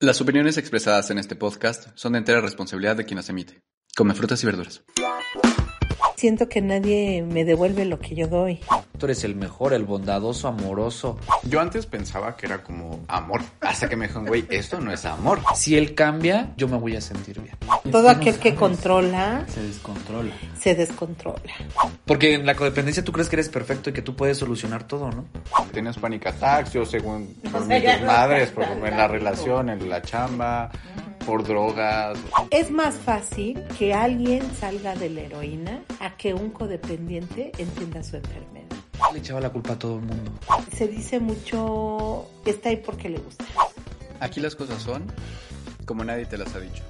Las opiniones expresadas en este podcast son de entera responsabilidad de quien las emite. Come frutas y verduras. Siento que nadie me devuelve lo que yo doy. Tú eres el mejor, el bondadoso, amoroso. Yo antes pensaba que era como amor. Hasta que me dijeron, güey, esto no es amor. Si él cambia, yo me voy a sentir bien. Todo aquel que controla Se descontrola. se descontrola. Porque en la codependencia tú crees que eres perfecto y que tú puedes solucionar todo, ¿no? Tienes panic attacks, yo según por mis desmadres, por, en la relación, en la chamba, por drogas. Es más fácil que alguien salga de la heroína a que un codependiente entienda su enfermedad. Le echaba la culpa a todo el mundo. Se dice mucho, está ahí porque le gusta. Aquí las cosas son como nadie te las ha dicho.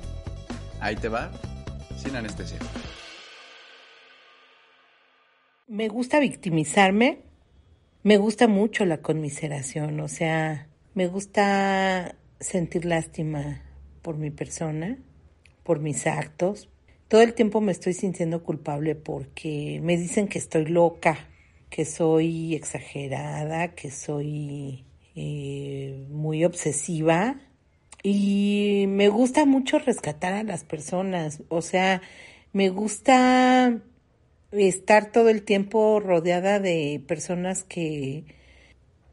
Ahí te va, sin anestesia. Me gusta victimizarme, me gusta mucho la conmiseración, o sea, me gusta sentir lástima por mi persona, por mis actos. Todo el tiempo me estoy sintiendo culpable porque me dicen que estoy loca, que soy exagerada, que soy eh, muy obsesiva y me gusta mucho rescatar a las personas, o sea, me gusta estar todo el tiempo rodeada de personas que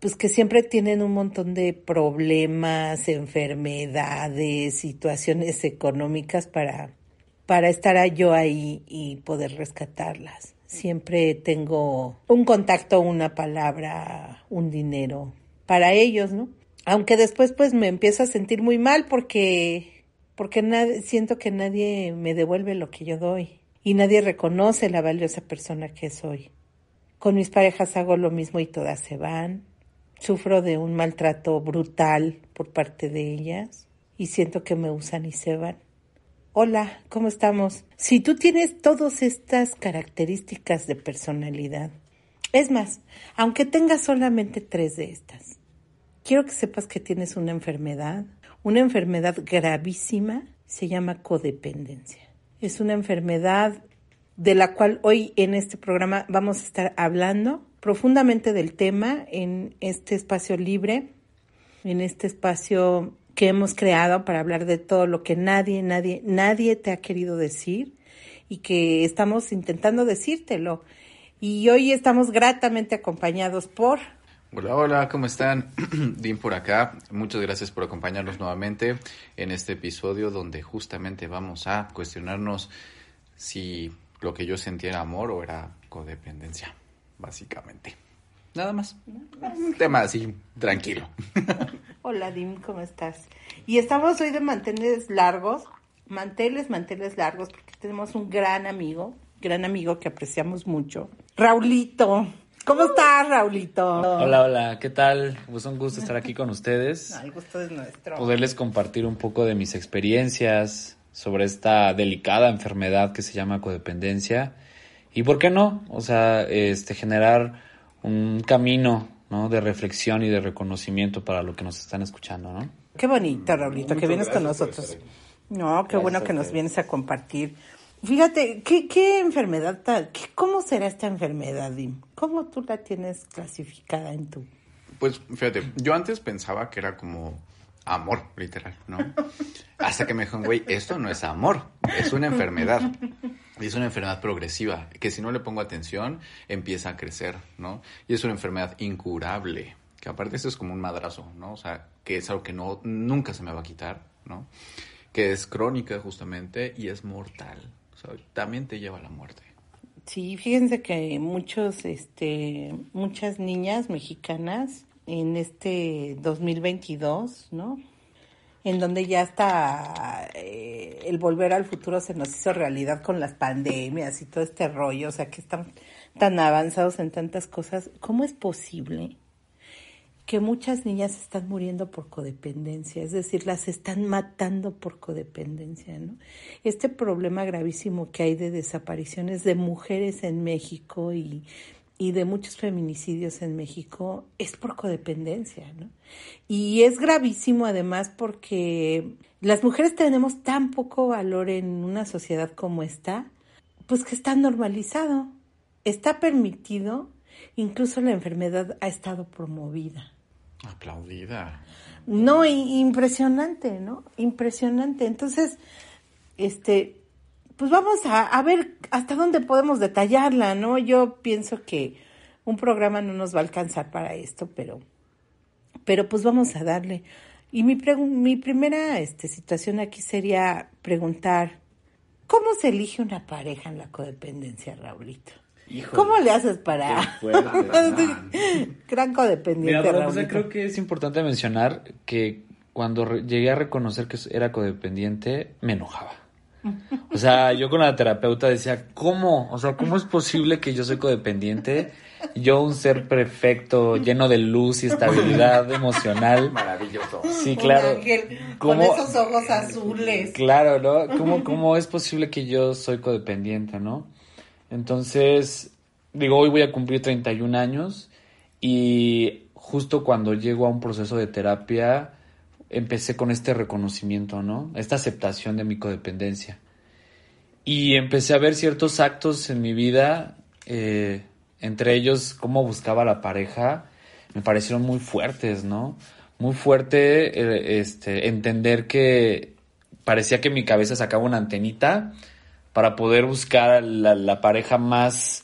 pues que siempre tienen un montón de problemas, enfermedades, situaciones económicas para para estar yo ahí y poder rescatarlas. Siempre tengo un contacto, una palabra, un dinero para ellos, ¿no? Aunque después pues me empiezo a sentir muy mal porque porque siento que nadie me devuelve lo que yo doy y nadie reconoce la valiosa persona que soy. Con mis parejas hago lo mismo y todas se van. Sufro de un maltrato brutal por parte de ellas y siento que me usan y se van. Hola, ¿cómo estamos? Si tú tienes todas estas características de personalidad, es más, aunque tengas solamente tres de estas, quiero que sepas que tienes una enfermedad, una enfermedad gravísima, se llama codependencia. Es una enfermedad de la cual hoy en este programa vamos a estar hablando profundamente del tema en este espacio libre, en este espacio que hemos creado para hablar de todo lo que nadie, nadie, nadie te ha querido decir y que estamos intentando decírtelo. Y hoy estamos gratamente acompañados por... Hola, hola, ¿cómo están? Dim por acá. Muchas gracias por acompañarnos nuevamente en este episodio donde justamente vamos a cuestionarnos si lo que yo sentía era amor o era codependencia, básicamente. Nada más. Un tema así, tranquilo. Hola Dim, ¿cómo estás? Y estamos hoy de manteles largos, manteles, manteles largos, porque tenemos un gran amigo, gran amigo que apreciamos mucho. Raulito. ¿Cómo estás, Raulito? Hola, hola, ¿qué tal? Pues un gusto estar aquí con ustedes. El gusto es nuestro. Poderles compartir un poco de mis experiencias sobre esta delicada enfermedad que se llama codependencia. Y por qué no, o sea, este generar un camino ¿no? de reflexión y de reconocimiento para lo que nos están escuchando, ¿no? Qué bonito, Raulito, que vienes con nosotros. No, qué bueno que nos vienes a compartir. Fíjate, ¿qué, qué enfermedad tal? ¿Qué, ¿Cómo será esta enfermedad, Dim? ¿Cómo tú la tienes clasificada en tu...? Pues fíjate, yo antes pensaba que era como amor, literal, ¿no? Hasta que me dijeron, güey, esto no es amor, es una enfermedad. Y es una enfermedad progresiva, que si no le pongo atención, empieza a crecer, ¿no? Y es una enfermedad incurable, que aparte esto es como un madrazo, ¿no? O sea, que es algo que no, nunca se me va a quitar, ¿no? Que es crónica justamente y es mortal. O sea, también te lleva a la muerte. Sí, fíjense que muchos, este, muchas niñas mexicanas en este 2022, ¿no? En donde ya está eh, el volver al futuro se nos hizo realidad con las pandemias y todo este rollo, o sea que están tan avanzados en tantas cosas. ¿Cómo es posible que muchas niñas están muriendo por codependencia, es decir, las están matando por codependencia, ¿no? Este problema gravísimo que hay de desapariciones de mujeres en México y, y de muchos feminicidios en México es por codependencia, ¿no? Y es gravísimo además porque las mujeres tenemos tan poco valor en una sociedad como esta, pues que está normalizado, está permitido, incluso la enfermedad ha estado promovida. Aplaudida. No, impresionante, ¿no? Impresionante. Entonces, este, pues vamos a, a, ver hasta dónde podemos detallarla, ¿no? Yo pienso que un programa no nos va a alcanzar para esto, pero, pero pues vamos a darle. Y mi, mi primera este, situación aquí sería preguntar, ¿cómo se elige una pareja en la codependencia, Raulito? ¿Cómo le haces para gran codependiente? Mira, pues, creo que es importante mencionar que cuando llegué a reconocer que era codependiente, me enojaba. O sea, yo con la terapeuta decía, ¿cómo? O sea, ¿cómo es posible que yo soy codependiente? Yo, un ser perfecto, lleno de luz y estabilidad emocional. Maravilloso. Sí, claro. con esos ojos azules. Claro, ¿no? ¿Cómo, ¿Cómo es posible que yo soy codependiente, no? Entonces, digo, hoy voy a cumplir 31 años y justo cuando llego a un proceso de terapia, empecé con este reconocimiento, ¿no? Esta aceptación de mi codependencia. Y empecé a ver ciertos actos en mi vida, eh, entre ellos cómo buscaba la pareja, me parecieron muy fuertes, ¿no? Muy fuerte eh, este, entender que parecía que mi cabeza sacaba una antenita para poder buscar la, la pareja más,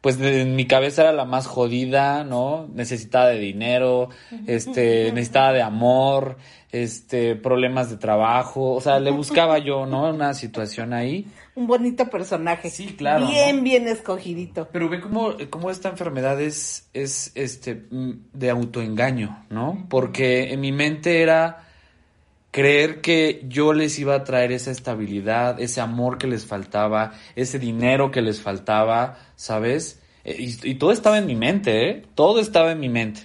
pues en mi cabeza era la más jodida, ¿no? Necesitaba de dinero, este, necesitaba de amor, este, problemas de trabajo, o sea, le buscaba yo, ¿no? Una situación ahí. Un bonito personaje. Sí, claro. Bien, bien escogidito. Pero ve cómo, cómo esta enfermedad es, es, este, de autoengaño, ¿no? Porque en mi mente era creer que yo les iba a traer esa estabilidad, ese amor que les faltaba, ese dinero que les faltaba, ¿sabes? Eh, y, todo estaba en mi mente, ¿eh? Todo estaba en mi mente.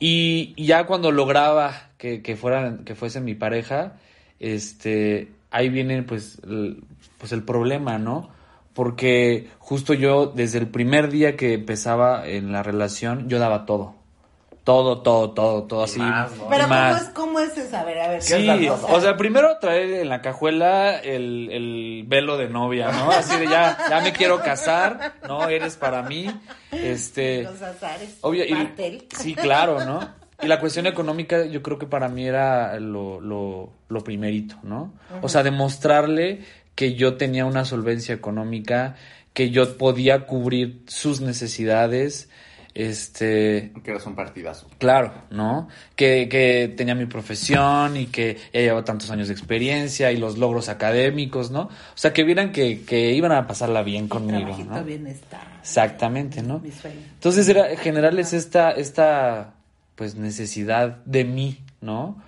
Y, ya cuando lograba que, que, fueran, que fuese mi pareja, este, ahí viene pues pues el problema, ¿no? Porque justo yo, desde el primer día que empezaba en la relación, yo daba todo todo, todo, todo, todo así. Pero ¿cómo es, ¿cómo es eso? A ver, a ver. Sí, o sea, primero traer en la cajuela el, el velo de novia, ¿no? Así de ya, ya me quiero casar, ¿no? Eres para mí. Este. Los azares. Obvio, y, sí, claro, ¿no? Y la cuestión económica yo creo que para mí era lo, lo, lo primerito, ¿no? O sea, demostrarle que yo tenía una solvencia económica, que yo podía cubrir sus necesidades, este... Que eras un partidazo. Claro, ¿no? Que, que tenía mi profesión y que ya llevaba tantos años de experiencia y los logros académicos, ¿no? O sea, que vieran que, que iban a pasarla bien conmigo, ¿no? Exactamente, ¿no? Entonces era generarles esta, esta, pues, necesidad de mí, ¿no?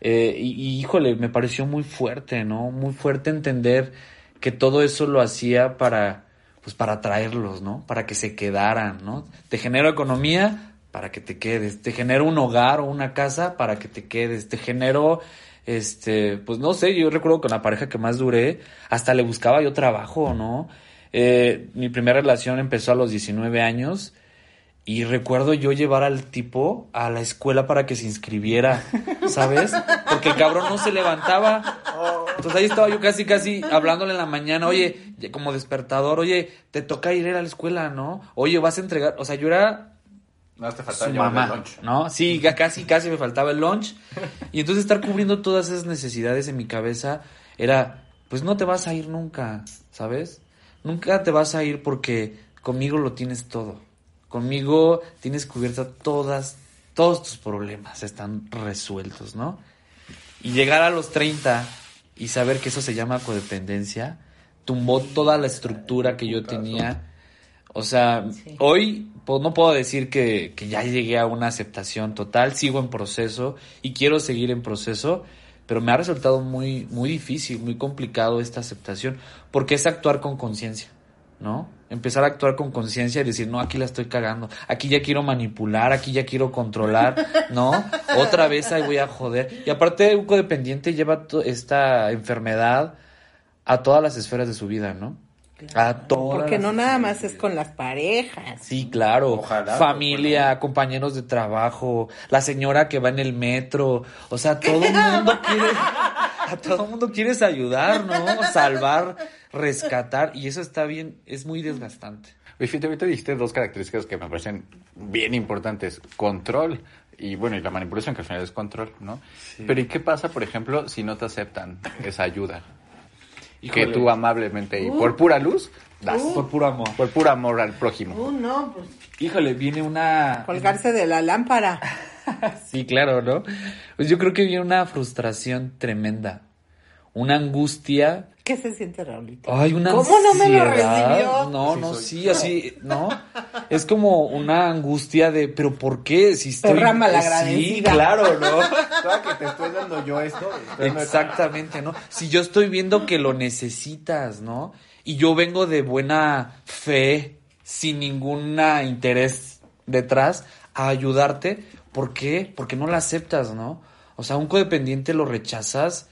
Eh, y, y, híjole, me pareció muy fuerte, ¿no? Muy fuerte entender que todo eso lo hacía para pues para atraerlos, ¿no? Para que se quedaran, ¿no? Te genero economía para que te quedes, te genero un hogar o una casa para que te quedes, te genero, este, pues no sé, yo recuerdo con la pareja que más duré, hasta le buscaba yo trabajo, ¿no? Eh, mi primera relación empezó a los 19 años y recuerdo yo llevar al tipo a la escuela para que se inscribiera, ¿sabes? Porque el cabrón no se levantaba. Entonces ahí estaba yo casi, casi hablándole en la mañana, oye, como despertador, oye, te toca ir a la escuela, ¿no? Oye, vas a entregar, o sea, yo era no, te faltaba su mamá, el lunch. ¿no? Sí, casi, casi me faltaba el lunch. Y entonces estar cubriendo todas esas necesidades en mi cabeza era, pues no te vas a ir nunca, ¿sabes? Nunca te vas a ir porque conmigo lo tienes todo. Conmigo tienes cubierta todas, todos tus problemas están resueltos, ¿no? Y llegar a los 30 y saber que eso se llama codependencia, tumbó toda la estructura que yo tenía. O sea, hoy pues, no puedo decir que, que, ya llegué a una aceptación total, sigo en proceso y quiero seguir en proceso, pero me ha resultado muy, muy difícil, muy complicado esta aceptación, porque es actuar con conciencia. ¿no? Empezar a actuar con conciencia y decir, no, aquí la estoy cagando, aquí ya quiero manipular, aquí ya quiero controlar, ¿no? Otra vez ahí voy a joder. Y aparte, un codependiente lleva esta enfermedad a todas las esferas de su vida, ¿no? A todas. Porque no nada más es con las parejas. Sí, claro. Familia, compañeros de trabajo, la señora que va en el metro. O sea, todo el mundo quiere. A todo el mundo quieres ayudar, ¿no? Salvar, rescatar. Y eso está bien, es muy desgastante. Fíjate, ahorita dijiste dos características que me parecen bien importantes. Control y bueno, y la manipulación que al final es control, ¿no? Pero ¿y qué pasa, por ejemplo, si no te aceptan esa ayuda? que tú amablemente y por pura luz das. por puro amor. Por puro amor al prójimo. Uh, no, pues. Híjole, viene una. Colgarse de la lámpara. sí, claro, ¿no? Pues yo creo que viene una frustración tremenda. Una angustia. ¿Qué se siente, Raulito? Ay, una ¿Cómo no me lo recibió? No, no, sí, así, ¿no? es como una angustia de, pero ¿por qué? Si estoy. Perra malagradecida. Sí, claro, ¿no? que te estoy dando yo esto. Exactamente, ¿no? Si yo estoy viendo que lo necesitas, ¿no? Y yo vengo de buena fe, sin ningún interés detrás, a ayudarte, ¿por qué? Porque no la aceptas, ¿no? O sea, un codependiente lo rechazas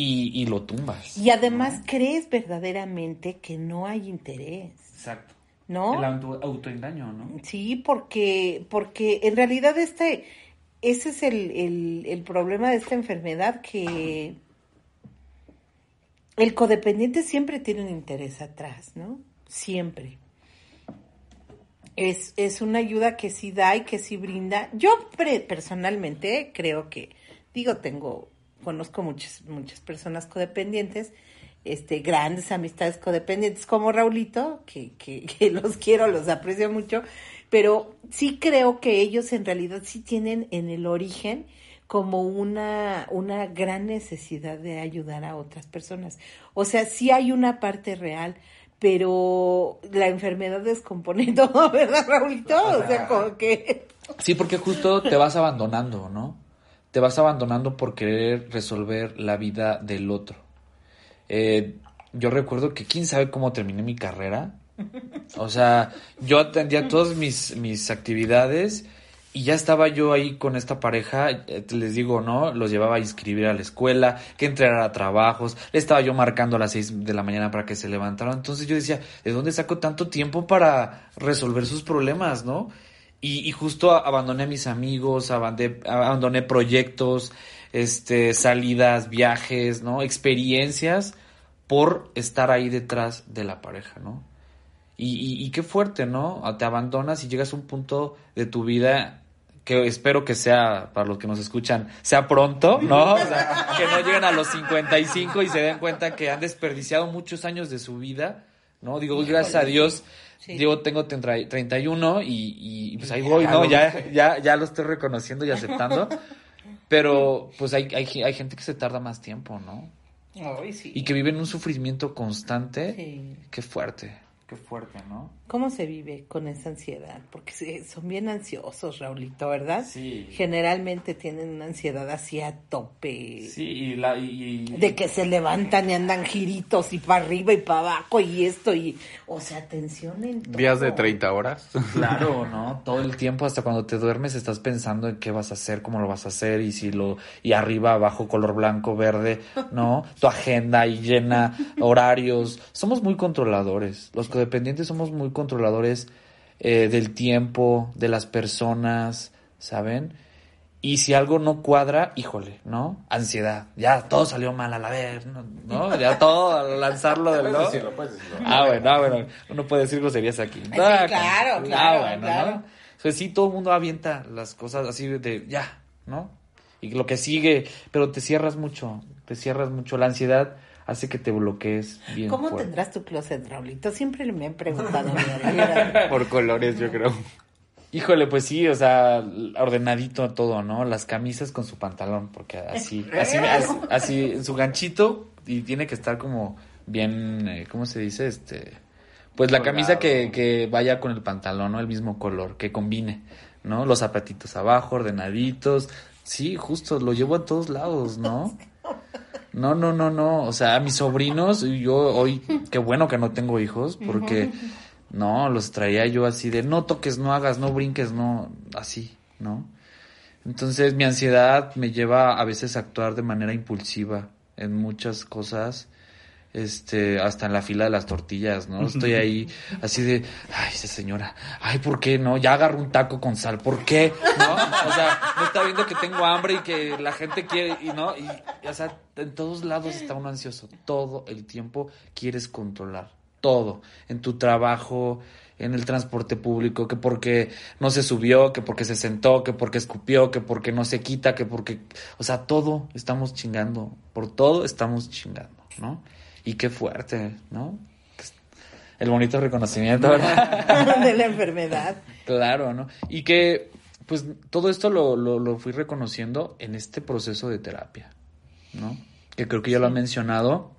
y, lo tumbas. Y además crees verdaderamente que no hay interés. Exacto. ¿No? El auto, autoengaño, ¿no? Sí, porque, porque en realidad este, ese es el, el problema de esta enfermedad que el codependiente siempre tiene un interés atrás, ¿no? Siempre. Es, es, una ayuda que sí da y que sí brinda. Yo personalmente creo que, digo, tengo conozco muchas, muchas personas codependientes, este, grandes amistades codependientes como Raulito, que, que, que los quiero, los aprecio mucho, pero sí creo que ellos en realidad sí tienen en el origen como una, una gran necesidad de ayudar a otras personas. O sea, sí hay una parte real, pero la enfermedad descompone todo, ¿verdad, Raulito? O sea, como que... Sí, porque justo te vas abandonando, ¿no? Te vas abandonando por querer resolver la vida del otro. Eh, yo recuerdo que quién sabe cómo terminé mi carrera. O sea, yo atendía todas mis, mis actividades y ya estaba yo ahí con esta pareja, eh, les digo, ¿no? Los llevaba a inscribir a la escuela, que entregara a trabajos, le estaba yo marcando a las seis de la mañana para que se levantaran. Entonces yo decía, ¿de dónde saco tanto tiempo para resolver sus problemas, no? Y, justo abandoné a mis amigos, abandoné, abandoné proyectos, este, salidas, viajes, ¿no? Experiencias por estar ahí detrás de la pareja, ¿no? Y, y, qué fuerte, ¿no? Te abandonas y llegas a un punto de tu vida que espero que sea, para los que nos escuchan, sea pronto, ¿no? O sea, que no lleguen a los 55 y se den cuenta que han desperdiciado muchos años de su vida, ¿no? Digo, gracias a Dios yo tengo 31 y, y pues ahí voy, ¿no? Ya, ya, ya lo estoy reconociendo y aceptando. Pero pues hay, hay, hay gente que se tarda más tiempo, ¿no? Y que vive en un sufrimiento constante. Qué fuerte. Qué fuerte, ¿no? ¿Cómo se vive con esa ansiedad? Porque son bien ansiosos, Raulito, ¿verdad? Sí. Generalmente tienen una ansiedad así a tope. Sí, y la... Y... De que se levantan y andan giritos y para arriba y para abajo y esto y... O sea, tensión en todo. Días de 30 horas. Claro, ¿no? Todo el tiempo, hasta cuando te duermes, estás pensando en qué vas a hacer, cómo lo vas a hacer y si lo... Y arriba, abajo, color blanco, verde, ¿no? Tu agenda y llena, horarios. Somos muy controladores. Los codependientes somos muy controladores eh, del tiempo, de las personas, ¿saben? Y si algo no cuadra, híjole, ¿no? Ansiedad. Ya todo salió mal a la vez, ¿no? Ya todo lanzarlo del no. Ah, bueno, ah, bueno. Uno puede decir groserías aquí. Ah, claro, claro, ah, bueno, claro. ¿no? O sea, sí, todo el mundo avienta las cosas así de ya, ¿no? Y lo que sigue, pero te cierras mucho, te cierras mucho. La ansiedad hace que te bloquees bien. ¿Cómo tendrás tu closet, Raulito? Siempre me han preguntado. Por colores, yo creo. Híjole, pues sí, o sea, ordenadito todo, ¿no? Las camisas con su pantalón, porque así, así, así, en su ganchito y tiene que estar como bien, eh, ¿cómo se dice? Este, pues la camisa que, que vaya con el pantalón, ¿no? El mismo color, que combine, ¿no? Los zapatitos abajo, ordenaditos. Sí, justo, lo llevo a todos lados, ¿no? No, no, no, no. O sea, mis sobrinos, yo hoy, qué bueno que no tengo hijos, porque no, los traía yo así de no toques, no hagas, no brinques, no, así, ¿no? Entonces mi ansiedad me lleva a veces a actuar de manera impulsiva en muchas cosas este, hasta en la fila de las tortillas, ¿no? Estoy ahí así de, ay, esa señora, ay, ¿por qué no? Ya agarro un taco con sal, ¿por qué? ¿No? O sea, no está viendo que tengo hambre y que la gente quiere, y no, y, o sea, en todos lados está uno ansioso, todo el tiempo quieres controlar, todo, en tu trabajo, en el transporte público, que porque no se subió, que porque se sentó, que porque escupió, que porque no se quita, que porque, o sea, todo estamos chingando, por todo estamos chingando, ¿no? Y qué fuerte, ¿no? El bonito reconocimiento, ¿verdad? de la enfermedad. Claro, ¿no? Y que, pues, todo esto lo, lo, lo, fui reconociendo en este proceso de terapia, ¿no? Que creo que ya lo ha mencionado.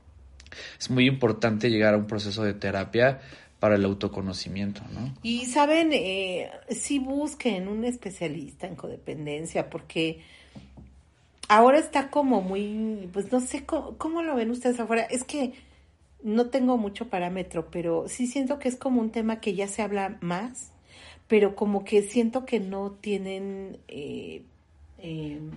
Es muy importante llegar a un proceso de terapia para el autoconocimiento, ¿no? Y saben, eh, sí busquen un especialista en codependencia, porque ahora está como muy, pues no sé cómo, lo ven ustedes afuera. Es que no tengo mucho parámetro, pero sí siento que es como un tema que ya se habla más, pero como que siento que no tienen... Eh, em,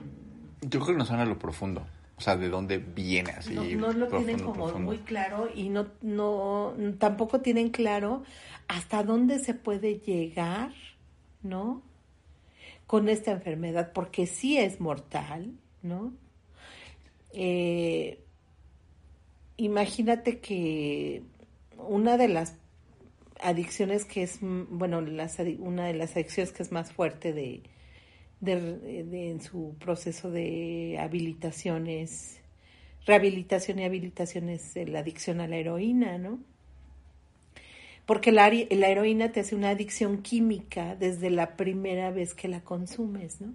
Yo creo que no suena a lo profundo. O sea, de dónde viene así. No, lo tienen como muy claro y no, no, tampoco tienen claro hasta dónde se puede llegar, ¿no? Con esta enfermedad, porque sí es mortal, ¿no? Eh, imagínate que una de las adicciones que es, bueno, una de las adicciones que es más fuerte de, en su proceso de habilitaciones, rehabilitación y habilitación es la adicción a la heroína, ¿no? Porque la, la heroína te hace una adicción química desde la primera vez que la consumes, ¿no?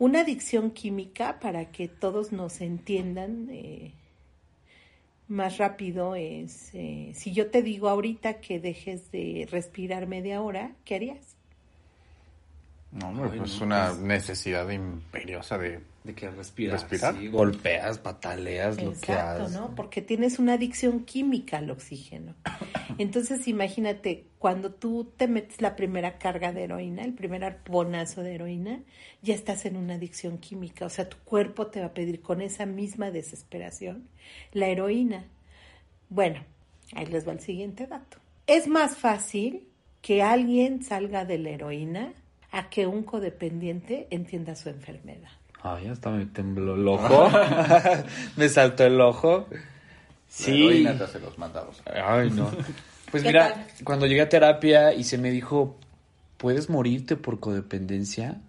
Una adicción química, para que todos nos entiendan eh, más rápido, es, eh, si yo te digo ahorita que dejes de respirar media hora, ¿qué harías? No, no, es una necesidad imperiosa de, de que respiras, respirar. golpeas, pataleas, lo que haces. ¿no? Porque tienes una adicción química al oxígeno. Entonces, imagínate, cuando tú te metes la primera carga de heroína, el primer arponazo de heroína, ya estás en una adicción química. O sea, tu cuerpo te va a pedir con esa misma desesperación la heroína. Bueno, ahí les va el siguiente dato. Es más fácil que alguien salga de la heroína a que un codependiente entienda su enfermedad. Ay, hasta me tembló el ojo. me saltó el ojo. Sí. La se los mandados. Ay, no. Pues mira, cuando llegué a terapia y se me dijo, ¿puedes morirte por codependencia?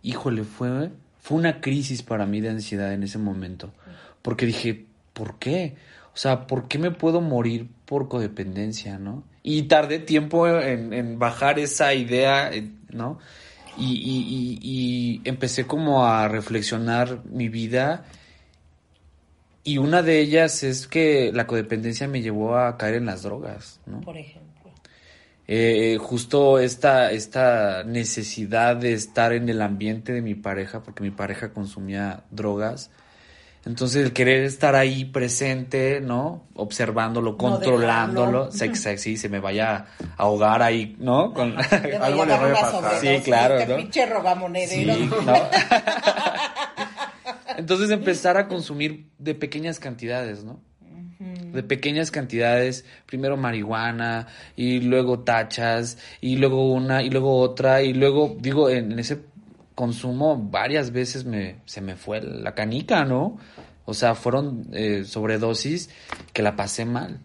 Híjole, fue, fue una crisis para mí de ansiedad en ese momento. Porque dije, ¿por qué? O sea, ¿por qué me puedo morir por codependencia, no? Y tardé tiempo en, en bajar esa idea, ¿no? Y, empecé como a reflexionar mi vida y una de ellas es que la codependencia me llevó a caer en las drogas, ¿no? Por ejemplo. Eh, justo esta, esta necesidad de estar en el ambiente de mi pareja, porque mi pareja consumía drogas, entonces el querer estar ahí presente, ¿no? Observándolo, controlándolo, sexy, se me vaya a ahogar ahí, ¿no? Con algo le vaya a pasar. Sí, claro, ¿no? pinche rogamonedero. Sí, ¿no? Entonces empezar a consumir de pequeñas cantidades, ¿no? De pequeñas cantidades, primero marihuana y luego tachas y luego una y luego otra y luego digo en ese consumo varias veces me, se me fue la canica, ¿no? O sea, fueron eh, sobredosis que la pasé mal.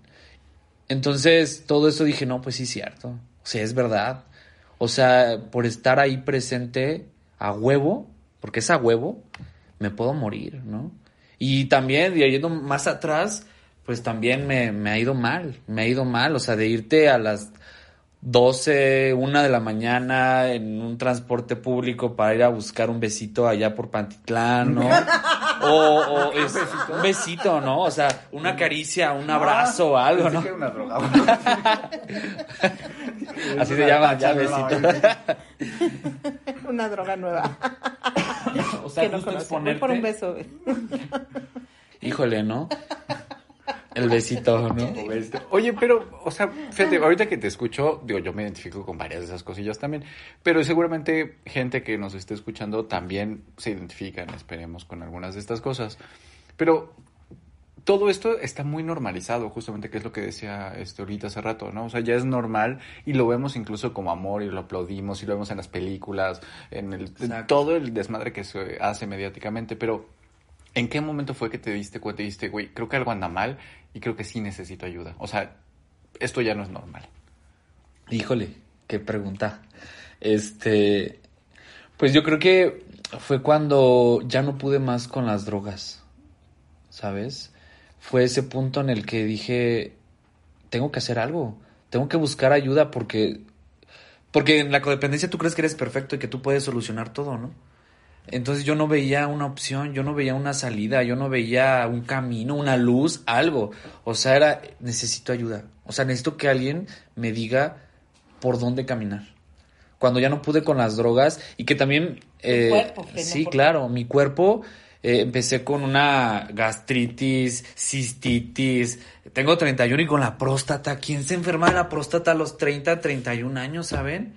Entonces, todo eso dije, no, pues sí, cierto. O sea, es verdad. O sea, por estar ahí presente a huevo, porque es a huevo, me puedo morir, ¿no? Y también, yendo más atrás, pues también me, me ha ido mal, me ha ido mal, o sea, de irte a las 12, una de la mañana en un transporte público para ir a buscar un besito allá por Pantitlán, ¿no? o, o es, un besito, ¿no? O sea, una caricia, un abrazo o algo, ¿no? Una droga. Así se llama, ya besito. una droga nueva. o sea, que no conozco. por un beso. híjole, ¿no? El besito, ¿no? Oye, pero, o sea, fíjate, ahorita que te escucho, digo, yo me identifico con varias de esas cosillas también, pero seguramente gente que nos esté escuchando también se identifican, esperemos, con algunas de estas cosas. Pero todo esto está muy normalizado, justamente, que es lo que decía este ahorita hace rato, ¿no? O sea, ya es normal y lo vemos incluso como amor y lo aplaudimos y lo vemos en las películas, en el en todo el desmadre que se hace mediáticamente, pero ¿en qué momento fue que te diste cuenta y dijiste, güey, creo que algo anda mal y creo que sí necesito ayuda? O sea, esto ya no es normal. Híjole, qué pregunta. Este, pues yo creo que fue cuando ya no pude más con las drogas, ¿sabes? Fue ese punto en el que dije, tengo que hacer algo, tengo que buscar ayuda porque, porque en la codependencia tú crees que eres perfecto y que tú puedes solucionar todo, ¿no? Entonces yo no veía una opción, yo no veía una salida, yo no veía un camino, una luz, algo. O sea, era, necesito ayuda. O sea, necesito que alguien me diga por dónde caminar. Cuando ya no pude con las drogas y que también... Eh, cuerpo, que no sí, por- claro, mi cuerpo... eh, empecé con una gastritis, cistitis, tengo 31 y con la próstata. ¿Quién se enferma de la próstata a los 30, 31 años, saben?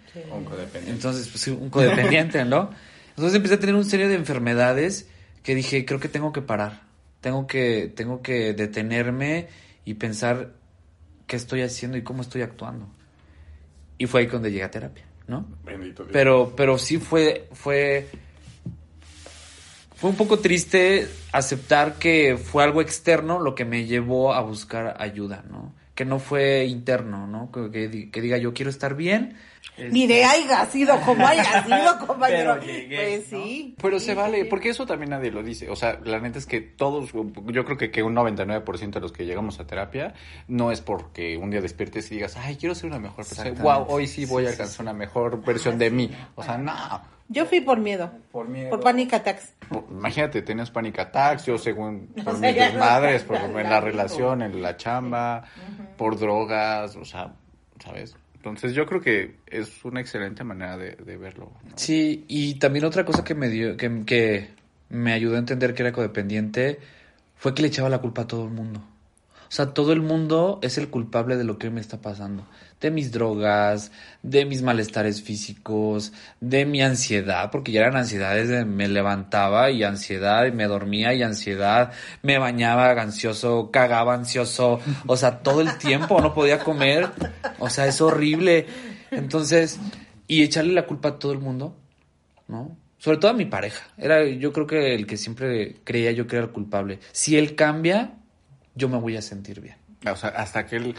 Entonces, pues sí, un codependiente, ¿no? Entonces empecé a tener un serie de enfermedades que dije, creo que tengo que parar. Tengo que, tengo que detenerme y pensar qué estoy haciendo y cómo estoy actuando. Y fue ahí donde llegué a terapia, ¿no? Bendito Dios. Pero, pero sí fue, fue, fue un poco triste aceptar que fue algo externo lo que me llevó a buscar ayuda, ¿no? Que no fue interno, ¿no? Que, que di- que diga yo quiero estar bien. Ni de haya sido como haya sido, compañero. Pero llegué, pues ¿no? sí. Pero Sí, se sí, vale, sí. porque eso también nadie lo dice. O sea, la neta es que todos, yo creo que, que un 99% de los que llegamos a terapia no es porque un día despiertes y digas, ay, quiero ser una mejor persona. Wow, hoy sí voy a alcanzar una mejor versión de mí. O sea, no. Yo fui por miedo. Por miedo. Por panic attacks. Imagínate, tenías panic attacks, yo según por O sea, mis ya no por en la relación, en la chamba, por drogas, o sea, ¿sabes? Entonces yo creo que es una excelente manera de, de verlo. ¿no? Sí, y también otra cosa que me dio, que, que me ayudó a entender que era codependiente fue que le echaba la culpa a todo el mundo. O sea, todo el mundo es el culpable de lo que me está pasando. De mis drogas, de mis malestares físicos, de mi ansiedad, porque ya eran ansiedades de me levantaba y ansiedad, y me dormía y ansiedad, me bañaba ansioso, cagaba ansioso, o sea, todo el tiempo no podía comer, o sea, es horrible. Entonces, y echarle la culpa a todo el mundo, ¿no? Sobre todo a mi pareja. Era yo creo que el que siempre creía yo que era el culpable. Si él cambia, yo me voy a sentir bien. O sea, hasta que él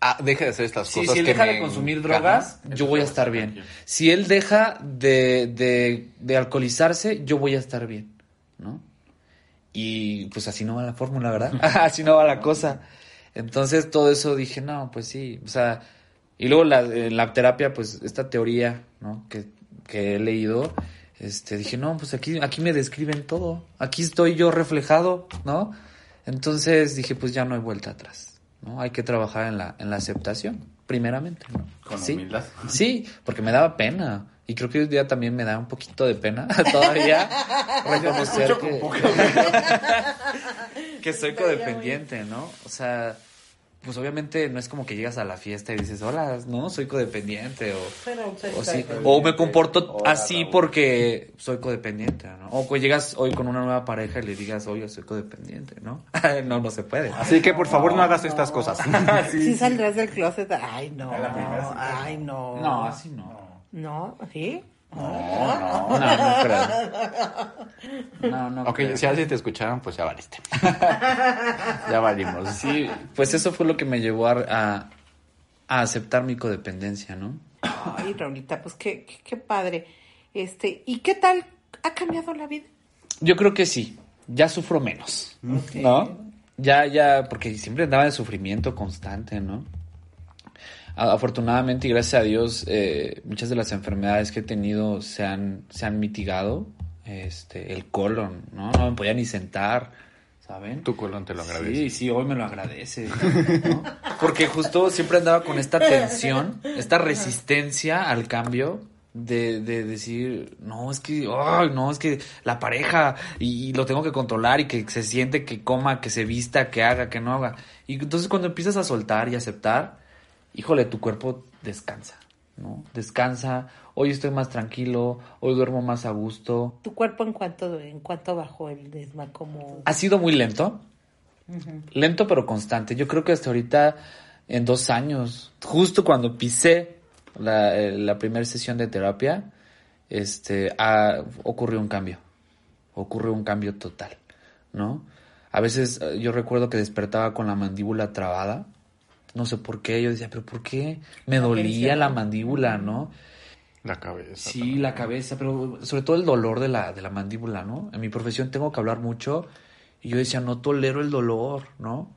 ah, deje de hacer estas Sí, cosas si él que deja me de consumir encajan, drogas, yo voy a estar bien. Si él deja de, de, de alcoholizarse, yo voy a estar bien, ¿no? Y pues así no va la fórmula, ¿verdad? así no va la cosa. Entonces todo eso dije, no, pues sí, o sea, y luego la, en la terapia, pues esta teoría, ¿no? Que, que he leído, este, dije, no, pues aquí, aquí me describen todo, aquí estoy yo reflejado, ¿no? Entonces dije, pues ya no hay vuelta atrás, ¿no? Hay que trabajar en la, en la aceptación, primeramente, ¿no? Con sí, humildad. Sí, porque me daba pena. Y creo que hoy día también me da un poquito de pena todavía reconocer que, que soy codependiente, ¿no? O sea, pues obviamente no es como que llegas a la fiesta y dices, hola, no, soy codependiente o, Pero, pues, o, sí, o me comporto Hola, así Raúl. porque soy codependiente, ¿no? O que llegas hoy con una nueva pareja y le digas, oye, soy codependiente, ¿no? no, no se puede. Así que por favor no hagas estas cosas. Sí saldrás del closet. Ay, no. Ay, no. No, así no. No, ¿sí? No, no creo. No, no ok, creo. si así te escucharon, pues ya valiste. ya valimos. Sí, pues eso fue lo que me llevó a, a, a aceptar mi codependencia, ¿no? Ay, Raulita, pues qué, qué, qué padre. Este, ¿y qué tal ha cambiado la vida? Yo creo que sí, ya sufro menos. ¿no? Ya, ya, porque siempre andaba en sufrimiento constante, ¿no? Afortunadamente y gracias a Dios, eh, muchas de las enfermedades que he tenido se han, se han mitigado. Este, el colon, ¿no? No me podía ni sentar, ¿saben? Tu colon te lo agradece. Sí, sí, hoy me lo agradece. ¿no? Porque justo siempre andaba con esta tensión, esta resistencia al cambio, de, de decir, no, es que, ay, no, es que la pareja y, y lo tengo que controlar y que se siente, que coma, que se vista, que haga, que no haga. Y entonces cuando empiezas a soltar y aceptar, híjole, tu cuerpo descansa, ¿no? Descansa, hoy estoy más tranquilo, hoy duermo más a gusto. ¿Tu cuerpo en cuánto, en cuánto bajó el desma? Como... Ha sido muy lento, lento pero constante. Yo creo que hasta ahorita, en dos años, justo cuando pisé la, eh, la primera sesión de terapia, este, ha, ocurrió un cambio. Ocurrió un cambio total, ¿no? A veces eh, yo recuerdo que despertaba con la mandíbula trabada. No sé por qué. Yo decía, pero ¿por qué? Me dolía la mandíbula, ¿no? La cabeza. Sí, también. la cabeza, pero sobre todo el dolor de la, de la mandíbula, ¿no? En mi profesión tengo que hablar mucho y yo decía, no tolero el dolor, ¿no?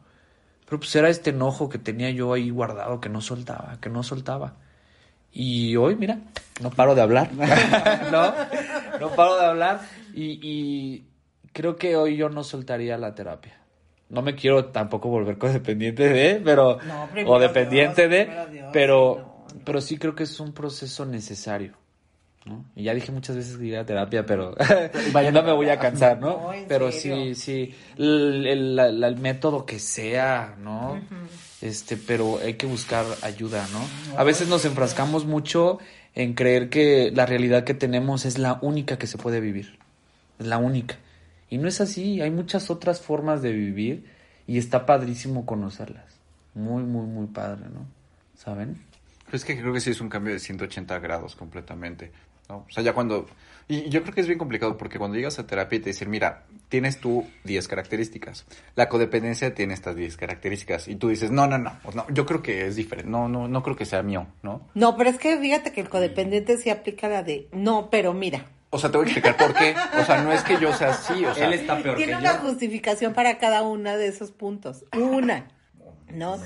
Pero pues era este enojo que tenía yo ahí guardado, que no soltaba, que no soltaba. Y hoy, mira, no paro de hablar, ¿no? No paro de hablar y, y creo que hoy yo no soltaría la terapia. No me quiero tampoco volver codependiente de, pero... No, primero o dependiente Dios, de, Dios, pero, no, no. pero sí creo que es un proceso necesario. ¿no? Y ya dije muchas veces que iría a terapia, pero vaya, no me voy a cansar, ¿no? Pero serio. sí, sí, el, el método que sea, ¿no? Este, pero hay que buscar ayuda, ¿no? A veces nos enfrascamos mucho en creer que la realidad que tenemos es la única que se puede vivir, es la única. Y no es así, hay muchas otras formas de vivir y está padrísimo conocerlas. Muy, muy, muy padre, ¿no? ¿Saben? Pero es que creo que sí es un cambio de 180 grados completamente. ¿no? O sea, ya cuando... Y yo creo que es bien complicado porque cuando llegas a terapia y te dicen, mira, tienes tú 10 características. La codependencia tiene estas 10 características. Y tú dices, no, no, no, no, yo creo que es diferente. No, no, no creo que sea mío, ¿no? No, pero es que fíjate que el codependiente sí aplica la de, no, pero mira, O sea, te voy a explicar por qué. O sea, no es que yo sea así, o sea... Él está peor tiene que una yo. justificación para cada una de esos puntos. Una, ¿no?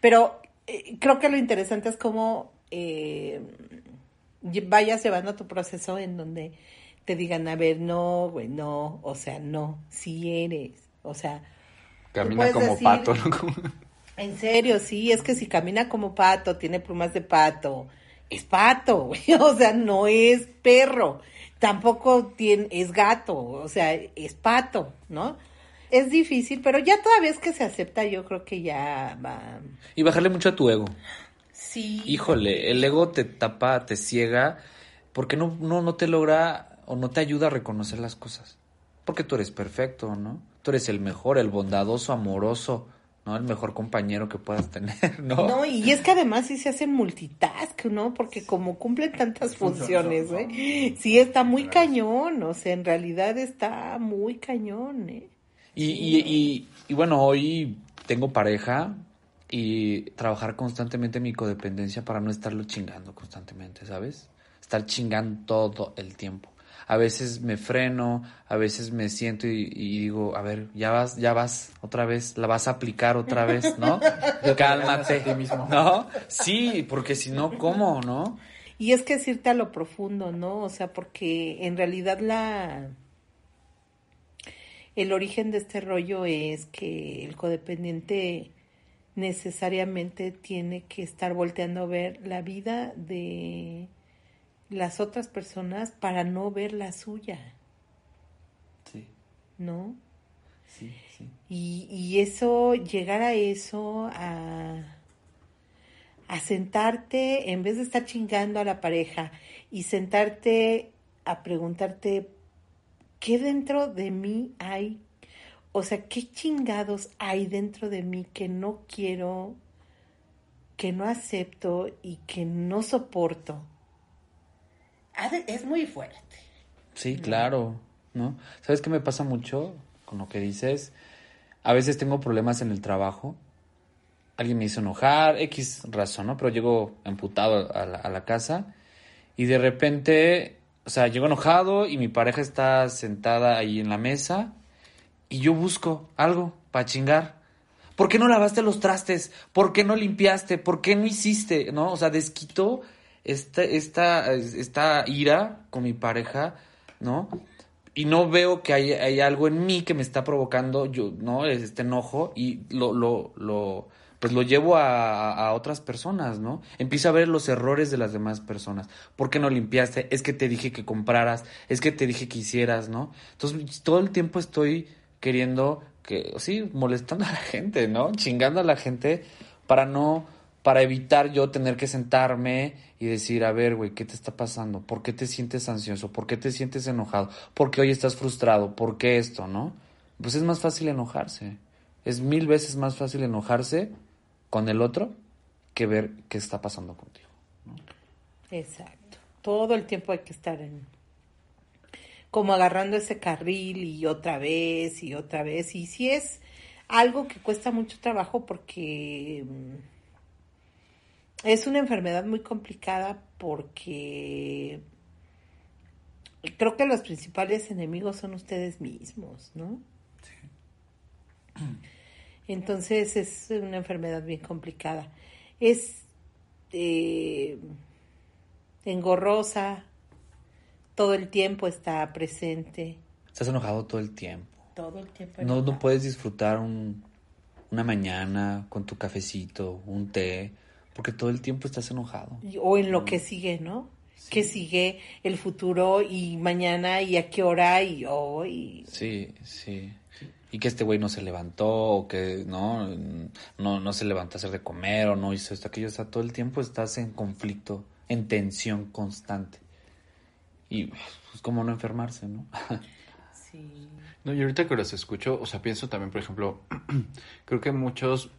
Pero eh, creo que lo interesante es cómo eh, vayas llevando tu proceso en donde te digan, a ver, no, güey, no, o sea, no, si eres, o sea, Camina como decir- pato, ¿no? Como- en serio, sí, es que si camina como pato, tiene plumas de pato, es pato, güey, o sea, no es perro, tampoco tiene, es gato, o sea, es pato, ¿no? Es difícil, pero ya toda vez que se acepta, yo creo que ya va. Y bajarle mucho a tu ego. Sí. Híjole, el ego te tapa, te ciega, porque no, no, no te logra o no te ayuda a reconocer las cosas. Porque tú eres perfecto, ¿no? Tú eres el mejor, el bondadoso, amoroso, ¿no? El mejor compañero que puedas tener, ¿no? No, y es que además sí se hace multitask, ¿no? Porque como cumplen tantas funciones, ¿eh? Sí está muy cañón, o sea, en realidad está muy cañón, ¿eh? Y, y, y, y bueno, hoy tengo pareja y trabajar constantemente mi codependencia para no estarlo chingando constantemente, ¿sabes? Estar chingando todo el tiempo. A veces me freno, a veces me siento y, y digo, a ver, ya vas, ya vas, otra vez, la vas a aplicar otra vez, ¿no? Cálmate, ¿no? Sí, porque si no, ¿cómo, no? Y es que es irte a lo profundo, ¿no? O sea, porque en realidad la el origen de este rollo es que el codependiente necesariamente tiene que estar volteando a ver la vida de las otras personas para no ver la suya, Sí, ¿no? sí, sí. Y, y eso, llegar a eso, a, a sentarte, en vez de estar chingando a la pareja, y sentarte a preguntarte, ¿qué dentro de mí hay? O sea, ¿qué chingados hay dentro de mí que no quiero, que no acepto y que no soporto? Es muy fuerte. Sí, claro, ¿no? ¿Sabes qué me pasa mucho con lo que dices? A veces tengo problemas en el trabajo. Alguien me hizo enojar, X razón, ¿no? Pero llego emputado a la, a la casa y de repente, o sea, llego enojado y mi pareja está sentada ahí en la mesa y yo busco algo para chingar. ¿Por qué no lavaste los trastes? ¿Por qué no limpiaste? ¿Por qué no hiciste? ¿No? O sea, desquito esta, esta, esta ira con mi pareja, ¿no? Y no veo que hay, hay algo en mí que me está provocando, yo, ¿no? Este enojo y lo, lo, lo pues lo llevo a, a, otras personas, ¿no? Empiezo a ver los errores de las demás personas. ¿Por qué no limpiaste? Es que te dije que compraras, es que te dije que hicieras, ¿no? Entonces, todo el tiempo estoy queriendo que, sí, molestando a la gente, ¿no? Chingando a la gente para no, para evitar yo tener que sentarme y decir, a ver, güey, ¿qué te está pasando? ¿Por qué te sientes ansioso? ¿Por qué te sientes enojado? ¿Por qué hoy estás frustrado? ¿Por qué esto, no? Pues es más fácil enojarse. Es mil veces más fácil enojarse con el otro que ver qué está pasando contigo. Exacto. Todo el tiempo hay que estar en como agarrando ese carril y otra vez y otra vez. Y si es algo que cuesta mucho trabajo porque mm, es una enfermedad muy complicada porque creo que los principales enemigos son ustedes mismos, ¿no? Sí. Entonces es una enfermedad bien complicada. Es eh, engorrosa, todo el tiempo está presente. Estás enojado todo el tiempo. Todo el tiempo. No, no puedes disfrutar un, una mañana con tu cafecito, un té, porque todo el tiempo estás enojado. O en lo que sigue, ¿no? Que sigue el futuro y mañana y a qué hora y hoy. Sí, sí y que este güey no se levantó o que no, no, no se levantó a hacer de comer o no hizo esto, aquello, o sea, todo el tiempo estás en conflicto, en tensión constante. Y pues como no enfermarse, ¿no? sí. No, y ahorita que los escucho, o sea, pienso también, por ejemplo, creo que muchos,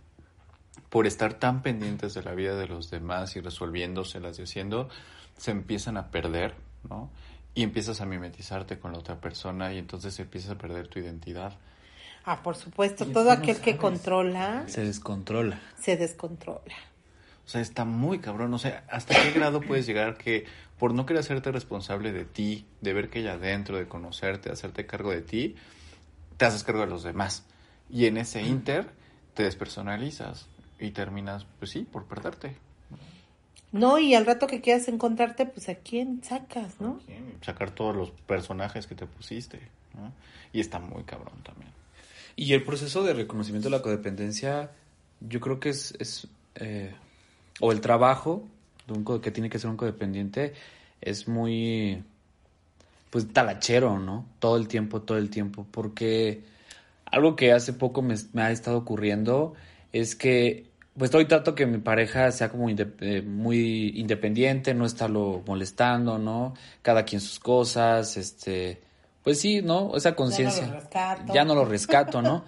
por estar tan pendientes de la vida de los demás y resolviéndoselas y haciendo, se empiezan a perder, ¿no? Y empiezas a mimetizarte con la otra persona y entonces empiezas a perder tu identidad. Ah, por supuesto, todo aquel que controla. Se descontrola. Se descontrola. O sea, está muy cabrón. O sea, ¿hasta qué grado puedes llegar que por no querer hacerte responsable de ti, de ver que hay adentro, de conocerte, de hacerte cargo de ti, te haces cargo de los demás? Y en ese inter te despersonalizas y terminas, pues sí, por perderte. No, y al rato que quieras encontrarte, pues a quién sacas, ¿no? Sacar todos los personajes que te pusiste, ¿no? Y está muy cabrón también. Y el proceso de reconocimiento de la codependencia, yo creo que es, es eh, o el trabajo de un, que tiene que ser un codependiente, es muy, pues, talachero, ¿no? Todo el tiempo, todo el tiempo, porque algo que hace poco me, ha estado ocurriendo es que, pues, hoy trato que mi pareja sea como eh, muy independiente, no estarlo molestando, ¿no? Cada quien sus cosas, este pues sí, ¿no? Esa conciencia. Ya, no lo rescato, ¿no?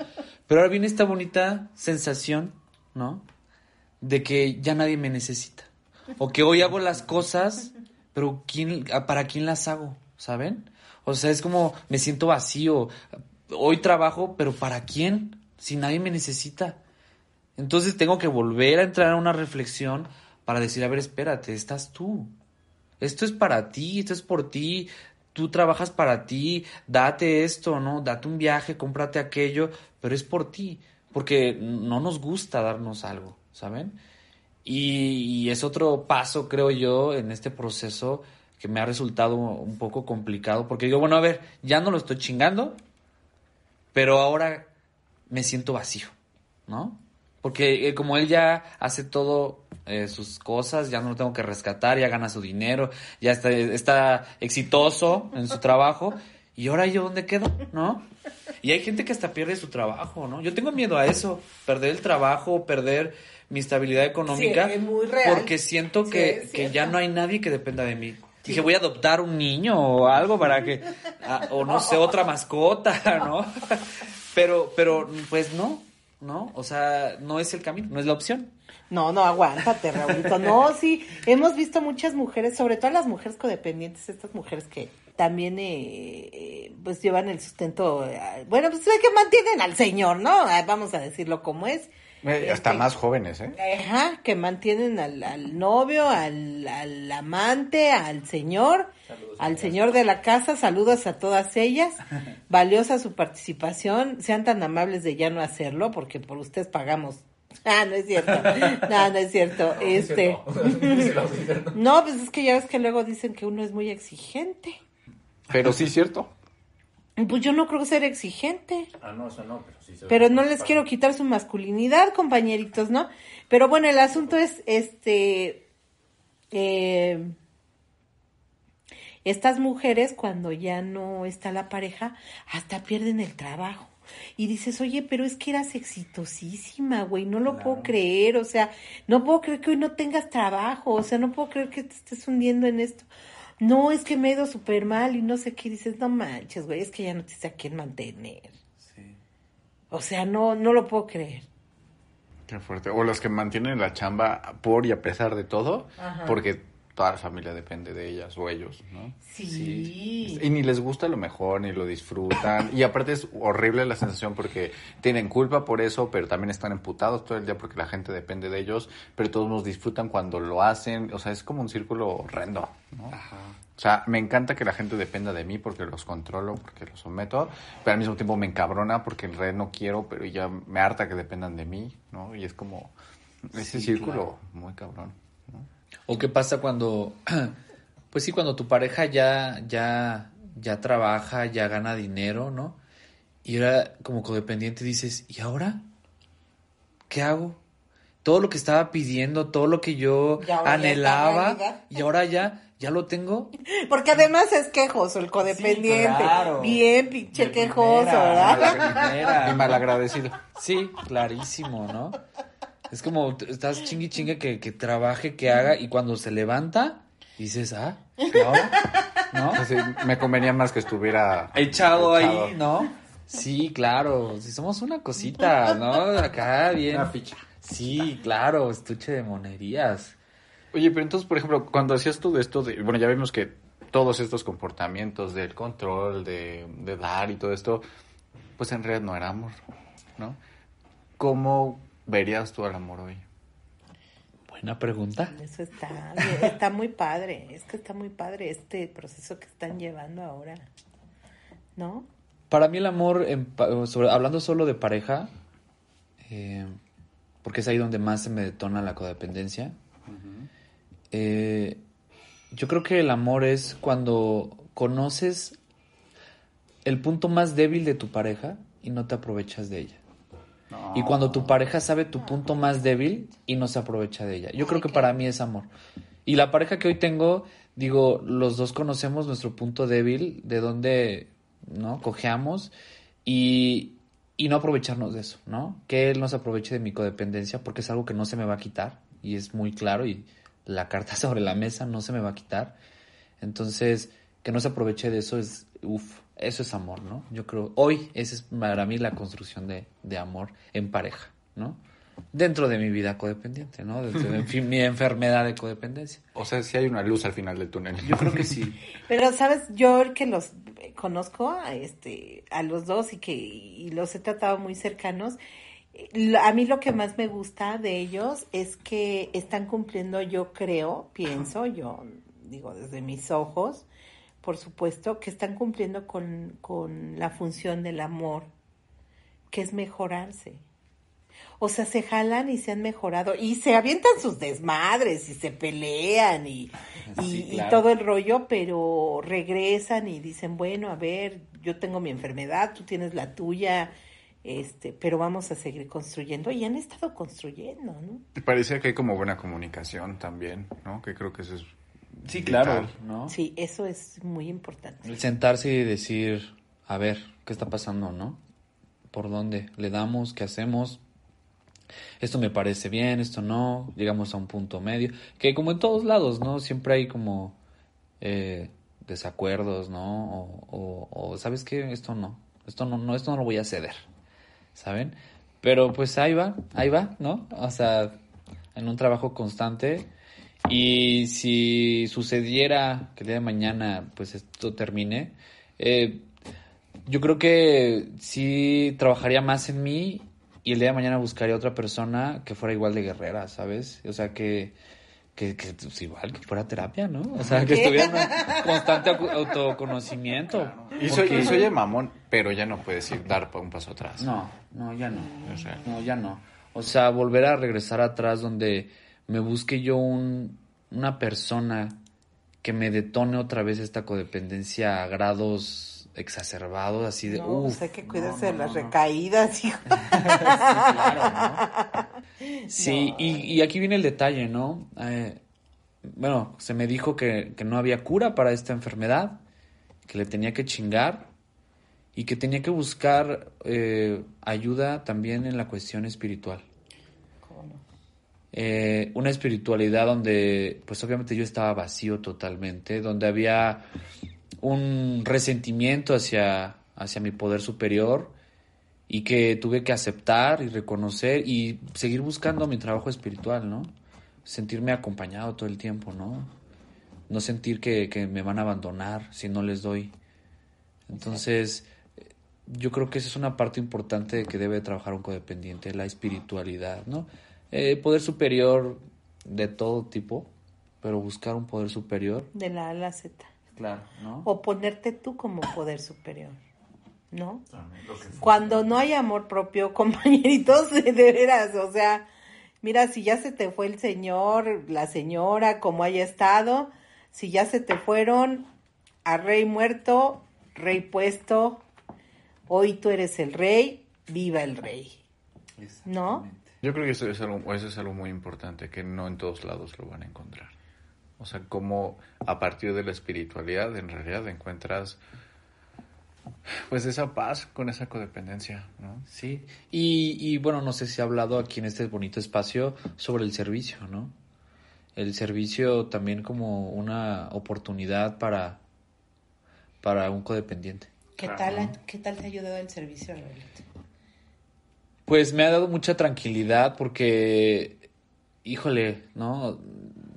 Pero ahora viene esta bonita sensación, ¿no? De que ya nadie me necesita. O que hoy hago las cosas, pero ¿quién, ¿para quién las hago? ¿Saben? O sea, es como me siento vacío. Hoy trabajo, pero ¿para quién? Si nadie me necesita. Entonces tengo que volver a entrar a una reflexión para decir, a ver, espérate, estás tú. Esto es para ti, esto es por ti, tú trabajas para ti, date esto, ¿no? Date un viaje, cómprate aquello, pero es por ti, porque no nos gusta darnos algo, ¿saben? Y, es otro paso, creo yo, en este proceso que me ha resultado un poco complicado, porque digo, bueno, a ver, ya no lo estoy chingando, pero ahora me siento vacío, ¿no? Porque eh, como él ya hace todo eh, sus cosas, ya no lo tengo que rescatar, ya gana su dinero, ya está, está exitoso en su trabajo. ¿Y ahora yo dónde quedo? ¿No? Y hay gente que hasta pierde su trabajo, ¿no? Yo tengo miedo a eso, perder el trabajo, perder mi estabilidad económica. Sí, muy real. Porque siento que, que ya no hay nadie que dependa de mí. Dije, voy a adoptar un niño o algo para que, ah, o no sé, otra mascota, ¿no? Pero, pero, pues no, ¿no? O sea, no es el camino, no es la opción. No, no, aguántate, Raúlito. No, sí, hemos visto muchas mujeres, sobre todo las mujeres codependientes, estas mujeres que también, eh, eh pues llevan el sustento, eh, bueno, pues que mantienen al señor, ¿no? Vamos a decirlo como es. Eh, hasta este, más jóvenes, ¿eh? Ajá, que mantienen al, al novio, al, al, amante, al señor, al señor de la casa. Saludos a todas ellas. Valiosa su participación. Sean tan amables de ya no hacerlo, porque por ustedes pagamos. Ah, no es cierto. No, no es cierto. este. no, pues es que ya ves que luego dicen que uno es muy exigente. Pero sí es cierto. Pues yo no creo ser exigente. Ah, no, eso no, pero sí se Pero no les quiero quitar su masculinidad, compañeritos, ¿no? Pero bueno, el asunto es, este, eh, estas mujeres cuando ya no está la pareja, hasta pierden el trabajo. Y dices, oye, pero es que eras exitosísima, güey, no lo puedo creer, o sea, no puedo creer que hoy no tengas trabajo, o sea, no puedo creer que te estés hundiendo en esto. No, es que me he ido súper mal y no sé qué, dices, no manches, güey, es que ya no te sé a quién mantener. Sí. O sea, no, no lo puedo creer. Qué fuerte. O los que mantienen la chamba por y a pesar de todo, Ajá. porque toda la familia depende de ellas o ellos, ¿no? Sí. Y ni les gusta lo mejor, ni lo disfrutan. Y aparte es horrible la sensación porque tienen culpa por eso, pero también están emputados todo el día porque la gente depende de ellos, pero todos nos disfrutan cuando lo hacen. O sea, es como un círculo horrendo, ¿no? O sea, me encanta que la gente dependa de mí porque los controlo, porque los someto, pero al mismo tiempo me encabrona porque en red no quiero, pero ya me harta que dependan de mí, ¿no? Y es como ese Sí, círculo claro. muy cabrón. ¿O qué pasa cuando, pues sí, cuando tu pareja ya, ya, ya trabaja, ya gana dinero, ¿no? Y era como codependiente dices, ¿y ahora? ¿Qué hago? Todo lo que estaba pidiendo, todo lo que yo ahora anhelaba, y ahora ya, ya lo tengo. Porque además es quejoso el codependiente. Sí, claro. Bien pinche quejoso, ¿verdad? Y malagradecido. Sí, clarísimo, ¿no? Es como estás chingui chingue que, que trabaje, que haga, y cuando se levanta, dices, ah. ¿No? Así, me convenía más que estuviera Echado echado. ahí, ¿no? Sí, claro, si somos una cosita, ¿no? Acá bien. Una ficha. Sí, claro, estuche de monerías. Oye, pero entonces, por ejemplo, cuando hacías todo esto, de, bueno, ya vimos que todos estos comportamientos del control, de, de dar y todo esto, pues en realidad no era amor, ¿no? ¿Cómo verías tú al amor hoy? Buena pregunta. Eso está, está muy padre. Es que está muy padre este proceso que están llevando ahora. ¿No? Para mí el amor, en pa- sobre, hablando solo de pareja, eh, porque es ahí donde más se me detona la codependencia, eh, yo creo que el amor es cuando conoces el punto más débil de tu pareja y no te aprovechas de ella. Y cuando tu pareja sabe tu punto más débil y no se aprovecha de ella. Yo creo que para mí es amor. Y la pareja que hoy tengo, digo, los dos conocemos nuestro punto débil, de dónde, ¿no? Cojeamos y, y no aprovecharnos de eso, ¿no? Que él no se aproveche de mi codependencia porque es algo que no se me va a quitar y es muy claro y la carta sobre la mesa no se me va a quitar. Entonces, que no se aproveche de eso es, uff, eso es amor, ¿no? Yo creo, hoy esa es para mí la construcción de, de amor en pareja, ¿no? Dentro de mi vida codependiente, ¿no? Dentro de mi, mi enfermedad de codependencia. O sea, si hay una luz al final del túnel. Yo creo que sí. Pero, ¿sabes? Yo que los conozco a, este, a los dos y que y los he tratado muy cercanos, eh, a mí lo que más me gusta de ellos es que están cumpliendo, yo creo, pienso, yo digo desde mis ojos, por supuesto, que están cumpliendo con, con la función del amor, que es mejorarse. O sea, se jalan y se han mejorado y se avientan sus desmadres y se pelean y, y, Sí, y claro. todo el rollo, pero regresan y dicen, bueno, a ver, yo tengo mi enfermedad, tú tienes la tuya, este, pero vamos a seguir construyendo y han estado construyendo, ¿no? Parecía que hay como buena comunicación también, ¿no? Que creo que eso es Sí, claro, ¿no? Sí, eso es muy importante. El sentarse y decir, a ver, ¿qué está pasando, no? ¿Por dónde? ¿Le damos? ¿Qué hacemos? Esto me parece bien, esto no. Llegamos a un punto medio. Que como en todos lados, ¿no? Siempre hay como eh, desacuerdos, ¿no? O, o- o, ¿sabes qué? Esto no. Esto no, no, esto no lo voy a ceder. ¿Saben? Pero pues ahí va, ahí va, ¿no? O sea, en un trabajo constante. Y si sucediera que el día de mañana, pues esto termine, eh, yo creo que sí trabajaría más en mí y el día de mañana buscaría otra persona que fuera igual de guerrera, ¿sabes? O sea, que, que, que pues, igual, que fuera terapia, ¿no? O sea, que estuviera en constante au- autoconocimiento. Y soy, y soy de mamón, pero ya no puedes ir dar un paso atrás. No, no, ya no. O sea. No, ya no. O sea, volver a regresar atrás donde me busque yo un, una persona que me detone otra vez esta codependencia a grados exacerbados, así de, No, uff. pues que cuidarse de las recaídas, hijo. Sí, y, y aquí viene el detalle, ¿no? Eh, bueno, se me dijo que, que no había cura para esta enfermedad, que le tenía que chingar y que tenía que buscar eh, ayuda también en la cuestión espiritual. Eh, una espiritualidad donde, pues obviamente yo estaba vacío totalmente, donde había un resentimiento hacia, hacia mi poder superior y que tuve que aceptar y reconocer y seguir buscando mi trabajo espiritual, ¿no? Sentirme acompañado todo el tiempo, ¿no? No sentir que, que me van a abandonar si no les doy. Entonces, yo creo que esa es una parte importante que debe trabajar un codependiente, la espiritualidad, ¿no? Eh, poder superior de todo tipo, pero buscar un poder superior. De la A a la Z. Claro, ¿no? O ponerte tú como poder superior, ¿no? Cuando no hay amor propio, compañeritos, de veras, o sea, mira, si ya se te fue el señor, la señora, como haya estado, si ya se te fueron a rey muerto, rey puesto, hoy tú eres el rey, viva el rey, ¿no? Yo creo que eso es algo, eso es algo muy importante, que no en todos lados lo van a encontrar. O sea, como a partir de la espiritualidad en realidad encuentras pues esa paz con esa codependencia, ¿no? Sí, y, y bueno, no sé si ha hablado aquí en este bonito espacio sobre el servicio, ¿no? El servicio también como una oportunidad para, para un codependiente. ¿Qué tal, ¿Qué tal te ha ayudado el servicio, Roberto? Pues me ha dado mucha tranquilidad porque, híjole, ¿no?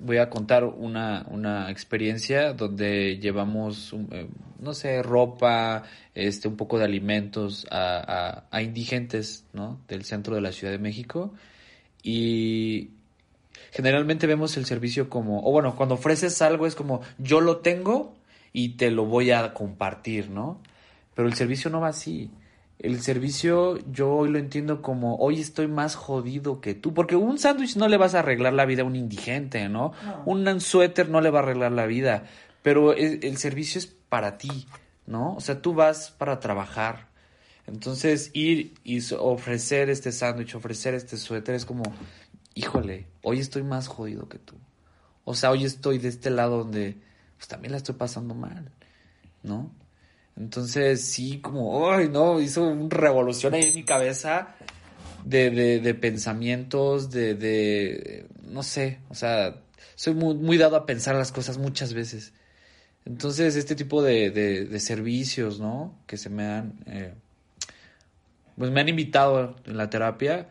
Voy a contar una, una experiencia donde llevamos, un- eh, no sé, ropa, este, un poco de alimentos a, a, a indigentes, ¿no? Del centro de la Ciudad de México. Y generalmente vemos el servicio como, o bueno, cuando ofreces algo es como, yo lo tengo y te lo voy a compartir, ¿no? Pero el servicio no va así. El servicio yo hoy lo entiendo como hoy estoy más jodido que tú, porque un sándwich no le vas a arreglar la vida a un indigente, ¿no? Un suéter no le va a arreglar la vida, pero el, el servicio es para ti, ¿no? O sea, tú vas para trabajar. Entonces, ir y ofrecer este sándwich, ofrecer este suéter es como, híjole, hoy estoy más jodido que tú. O sea, hoy estoy de este lado donde pues también la estoy pasando mal, ¿no? Entonces, sí, como, ay, no, hizo una revolución ahí en mi cabeza de, de, de pensamientos, de, de, no sé, o sea, soy muy, dado a pensar las cosas muchas veces. Entonces, este tipo de, de, servicios, ¿no? Que se me han, eh, pues me han invitado en la terapia,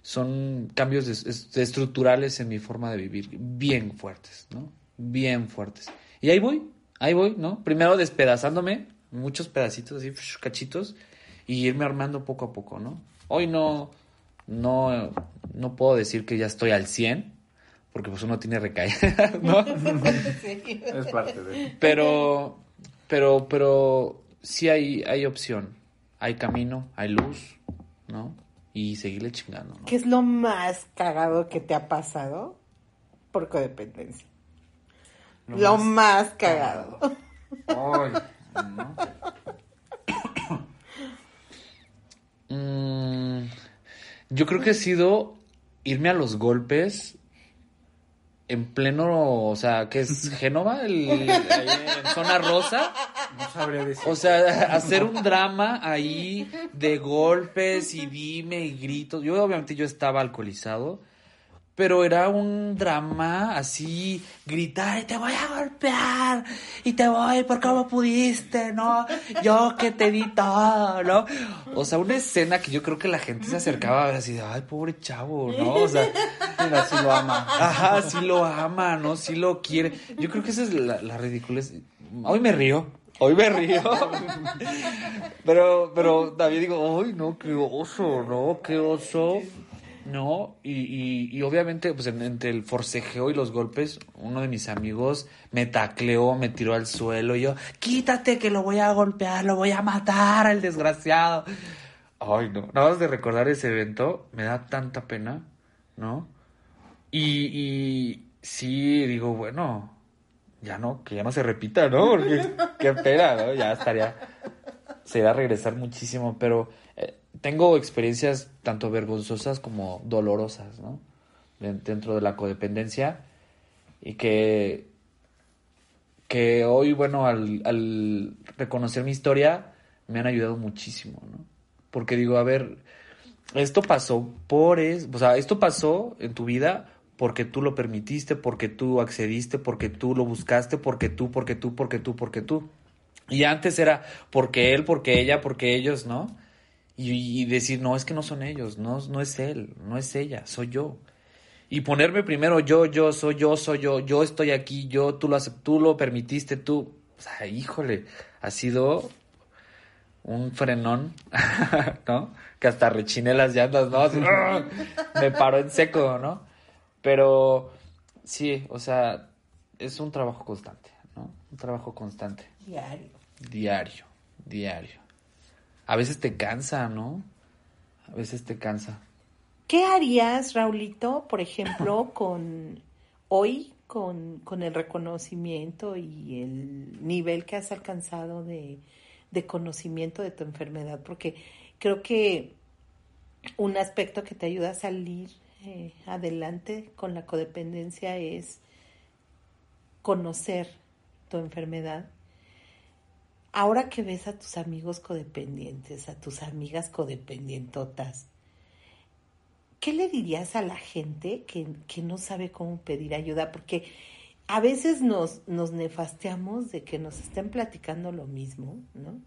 son cambios de estructurales en mi forma de vivir, bien fuertes, ¿no? Bien fuertes. Y ahí voy, ahí voy, ¿no? Primero despedazándome, muchos pedacitos así, cachitos, y irme armando poco a poco, ¿no? Hoy no, no, no puedo decir que ya estoy al 100, porque pues uno tiene recaídas, ¿no? Es parte de... Pero, pero, pero sí hay, hay opción, hay camino, hay luz, ¿no? Y seguirle chingando, ¿no? ¿Qué es lo más cagado que te ha pasado por codependencia? Lo, más, cagado. Ay, ¿no? Mm, yo creo que ha sido irme a los golpes en pleno, o sea, ¿qué es Génova? El, en zona rosa. No sabría decir. O sea, hacer un drama ahí de golpes y dime y gritos. Yo obviamente yo estaba alcoholizado, pero era un drama así, gritar te voy a golpear y te voy por cómo pudiste, ¿no? Yo que te di todo, ¿no? O sea, una escena que yo creo que la gente se acercaba a ver así, ay, pobre chavo, ¿no? O sea, Mira, sí lo ama. Ajá, sí lo ama, ¿no? Sí lo quiere. Yo creo que esa es la, la ridiculez. Hoy me río. Hoy me río. Pero, pero también digo, ay, no, qué oso, ¿no? Qué oso. ¿No? Y, y, obviamente, pues en- entre el forcejeo y los golpes, uno de mis amigos me tacleó, me tiró al suelo y yo, quítate que lo voy a golpear, lo voy a matar al desgraciado. Ay, no. Nada más de recordar ese evento, me da tanta pena, ¿no? Y, y sí, digo, bueno, ya no, que ya no se repita, ¿no? Porque qué pena, ¿no? Ya estaría, sería regresar muchísimo, pero tengo experiencias tanto vergonzosas como dolorosas, ¿no? Den- Dentro de la codependencia y que, que hoy, bueno, al, al reconocer mi historia, me han ayudado muchísimo, ¿no? Porque digo, a ver, esto pasó por es, o sea, esto pasó en tu vida porque tú lo permitiste, porque tú accediste, porque tú lo buscaste, porque tú, porque tú, porque tú, porque tú. Y antes era porque él, porque ella, porque ellos, ¿no? Y, y decir, no, es que no son ellos, no, no es él, no es ella, soy yo. Y ponerme primero yo, yo, soy yo, soy yo, yo estoy aquí, yo, tú lo, tú lo permitiste, tú. O sea, híjole, ha sido un frenón, ¿no? Que hasta rechiné las llantas, ¿no? Así, me paró en seco, ¿no? Pero sí, o sea, es un trabajo constante, ¿no? Un trabajo constante, Diario. diario, diario. A veces te cansa, ¿no? A veces te cansa. ¿Qué harías, Raulito, por ejemplo, con hoy, con, con el reconocimiento y el nivel que has alcanzado de, de conocimiento de tu enfermedad? Porque creo que un aspecto que te ayuda a salir eh, adelante con la codependencia es conocer tu enfermedad. Ahora que ves a tus amigos codependientes, a tus amigas codependientotas, ¿qué le dirías a la gente que, que no sabe cómo pedir ayuda? Porque a veces nos, nos nefasteamos de que nos estén platicando lo mismo, ¿no?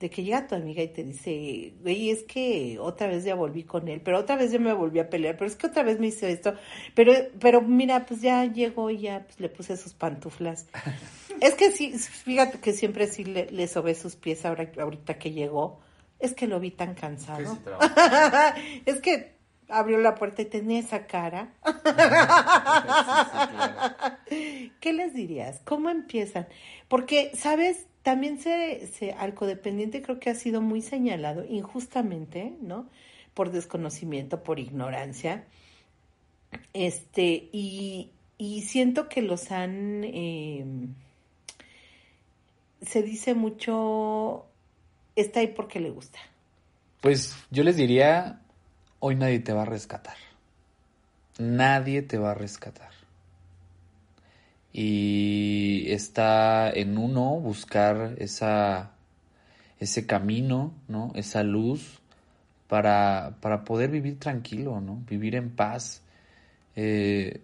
De que llega tu amiga y te dice, güey, es que otra vez ya volví con él, pero otra vez ya me volví a pelear, pero es que otra vez me hizo esto, pero, pero mira, pues ya llegó y ya pues, le puse sus pantuflas. Es que sí, fíjate que siempre sí le, le sobé sus pies ahora, ahorita que llegó. Es que lo vi tan cansado. es que abrió la puerta y tenía esa cara. ¿Qué les dirías? ¿Cómo empiezan? Porque, ¿sabes? También se, se, al codependiente creo que ha sido muy señalado injustamente, ¿no? Por desconocimiento, por ignorancia. Este, y, y siento que los han, eh, se dice mucho, está ahí porque le gusta. Pues yo les diría, hoy nadie te va a rescatar. Nadie te va a rescatar. Y está en uno buscar esa, ese camino, ¿no? Esa luz para, para poder vivir tranquilo, ¿no? Vivir en paz. Eh,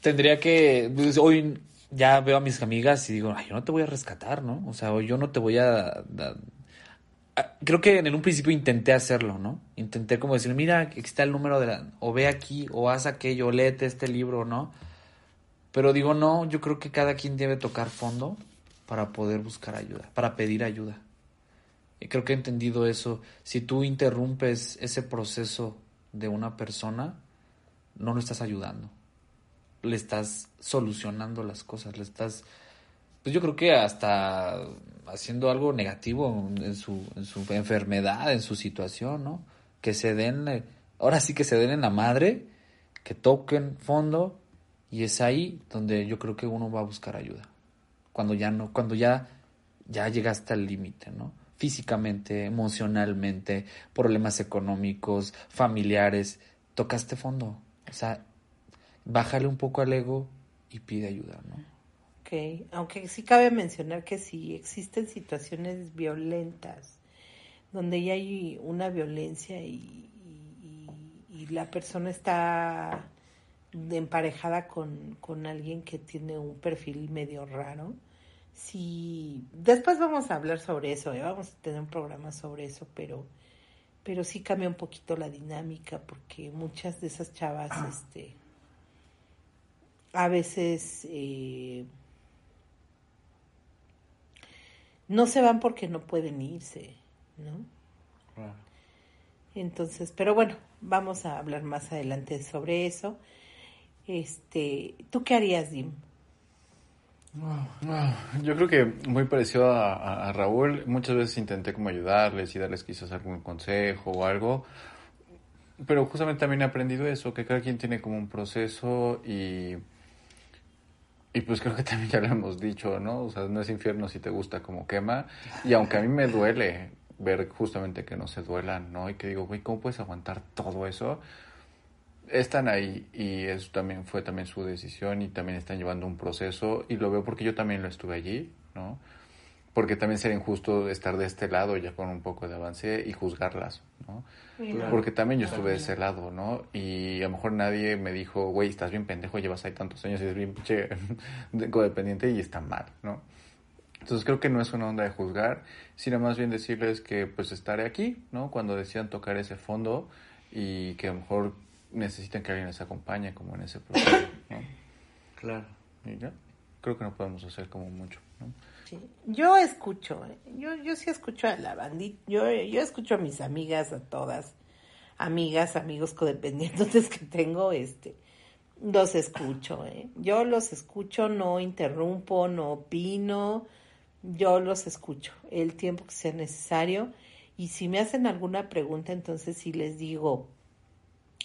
tendría que, pues, hoy ya veo a mis amigas y digo, ay, yo no te voy a rescatar, ¿no? O sea, yo no te voy a, a- a- Creo que en un principio intenté hacerlo, ¿no? Intenté como decir, mira, aquí está el número de la... O ve aquí, o haz aquello, léete este libro, ¿no? Pero digo, no, yo creo que cada quien debe tocar fondo para poder buscar ayuda, para pedir ayuda. Y creo que he entendido eso. Si tú interrumpes ese proceso de una persona, no lo estás ayudando. Le estás solucionando las cosas, le estás, pues yo creo que hasta haciendo algo negativo en su, en su enfermedad, en su situación, ¿no? Que se den, eh, ahora sí que se den en la madre, que toquen fondo, y es ahí donde yo creo que uno va a buscar ayuda. Cuando ya no, cuando ya, ya llegaste al límite, ¿no? Físicamente, emocionalmente, problemas económicos, familiares, tocaste fondo. O sea, bájale un poco al ego y pide ayuda, ¿no? Ok, aunque sí cabe mencionar que si existen situaciones violentas donde ya hay una violencia y, y- y la persona está emparejada con, con alguien que tiene un perfil medio raro, sí, después vamos a hablar sobre eso, ¿eh? vamos a tener un programa sobre eso, pero, pero sí cambia un poquito la dinámica porque muchas de esas chavas, este, a veces eh, no se van porque no pueden irse, ¿no? Entonces, pero bueno, vamos a hablar más adelante sobre eso. Este, ¿tú qué harías, Dim? Yo creo que muy parecido a, a- a Raúl, muchas veces intenté como ayudarles y darles quizás algún consejo o algo, pero justamente también he aprendido eso, que cada quien tiene como un proceso y Y pues creo que también ya lo hemos dicho, ¿no? O sea, no es infierno si te gusta como quema. Y aunque a mí me duele ver justamente que no se duelan, ¿no? Y que digo, güey, ¿cómo puedes aguantar todo eso? Están ahí y eso también fue también su decisión y también están llevando un proceso y lo veo porque yo también lo estuve allí, ¿no? Porque también sería injusto estar de este lado ya con un poco de avance y juzgarlas, ¿no? Porque también yo estuve de ese lado, ¿no? Y a lo mejor nadie me dijo, güey, estás bien pendejo, llevas ahí tantos años y es bien pinche codependiente y está mal, ¿no? Entonces creo que no es una onda de juzgar, sino más bien decirles que pues estaré aquí, ¿no? Cuando decidan tocar ese fondo y que a lo mejor necesitan que alguien les acompañe como en ese proceso, ¿no? Claro. Y ya, creo que no podemos hacer como mucho, ¿no? Sí. Yo escucho, ¿eh? yo, yo sí escucho a la bandita, yo, yo escucho a mis amigas, a todas, amigas, amigos codependientes que tengo, este, los escucho, ¿eh? yo los escucho, no interrumpo, no opino, yo los escucho el tiempo que sea necesario y si me hacen alguna pregunta, entonces sí les digo,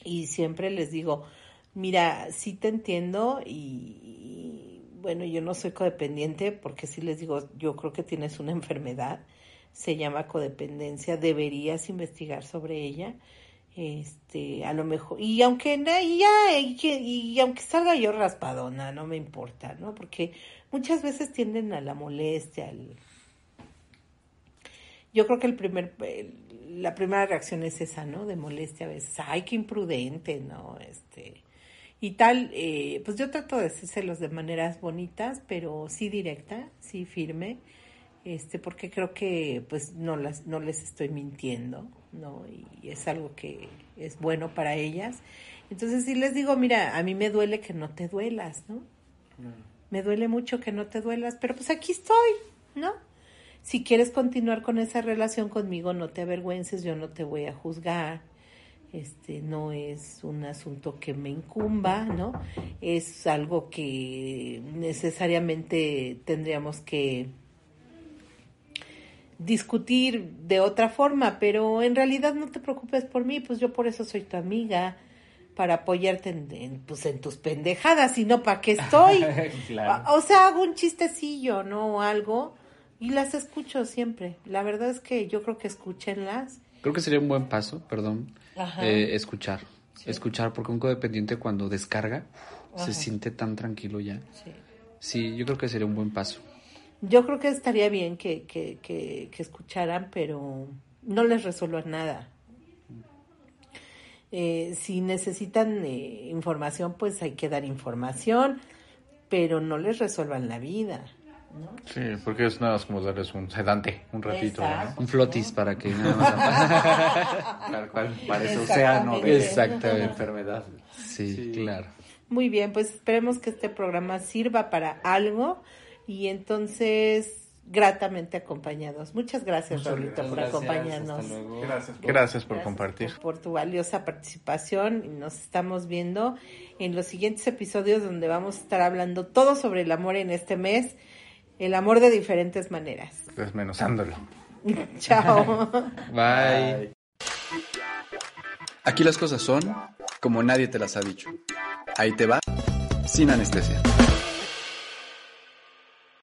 y siempre les digo, mira, sí te entiendo y, bueno, yo no soy codependiente porque sí les digo, yo creo que tienes una enfermedad, se llama codependencia, deberías investigar sobre ella. Este, a lo mejor, y aunque ya, y, y aunque salga yo raspadona, no me importa, ¿no? Porque muchas veces tienden a la molestia, yo creo que el primer, la primera reacción es esa, ¿no? De molestia a veces, ay, qué imprudente, ¿no? Este, y tal, eh, pues yo trato de hacérselos de maneras bonitas, pero sí directa, sí firme, este, porque creo que pues no las, no les estoy mintiendo, ¿no? Y es algo que es bueno para ellas. Entonces sí les digo, mira, a mí me duele que no te duelas, ¿no? Me duele mucho que no te duelas, pero pues aquí estoy, ¿no? Si quieres continuar con esa relación conmigo, no te avergüences, yo no te voy a juzgar. Este no es un asunto que me incumba, ¿no? Es algo que necesariamente tendríamos que discutir de otra forma, pero en realidad no te preocupes por mí, pues yo por eso soy tu amiga, para apoyarte en, en, pues en tus pendejadas, y no para qué estoy. Claro. O o sea, hago un chistecillo, ¿no? O algo, y las escucho siempre. La verdad es que yo creo que escúchenlas. Creo que sería un buen paso, perdón, eh, escuchar. Escuchar, porque un codependiente cuando descarga Ajá. se siente tan tranquilo ya. Sí. Sí, yo creo que sería un buen paso. Yo creo que estaría bien que, que, que, que escucharan, pero no les resuelvan nada. Eh, si necesitan eh, información, pues hay que dar información, pero no les resuelvan la vida. ¿No? Sí, porque es nada más como darles un sedante, un ratito, Exacto. Un flotis para que nada más... Tal cual, parece Exactamente. océano de, de enfermedad. Sí, Sí. claro. Muy bien, pues esperemos que este programa sirva para algo y entonces gratamente acompañados. Muchas gracias, Muchas Raulito, por gracias, acompañarnos. hasta luego. Gracias. por- Gracias por Gracias compartir. Por, por tu valiosa participación. Y Nos estamos viendo en los siguientes episodios donde vamos a estar hablando todo sobre el amor en este mes. El amor de diferentes maneras. Desmenuzándolo. Chao. Bye. Aquí las cosas son como nadie te las ha dicho. Ahí te va, sin anestesia.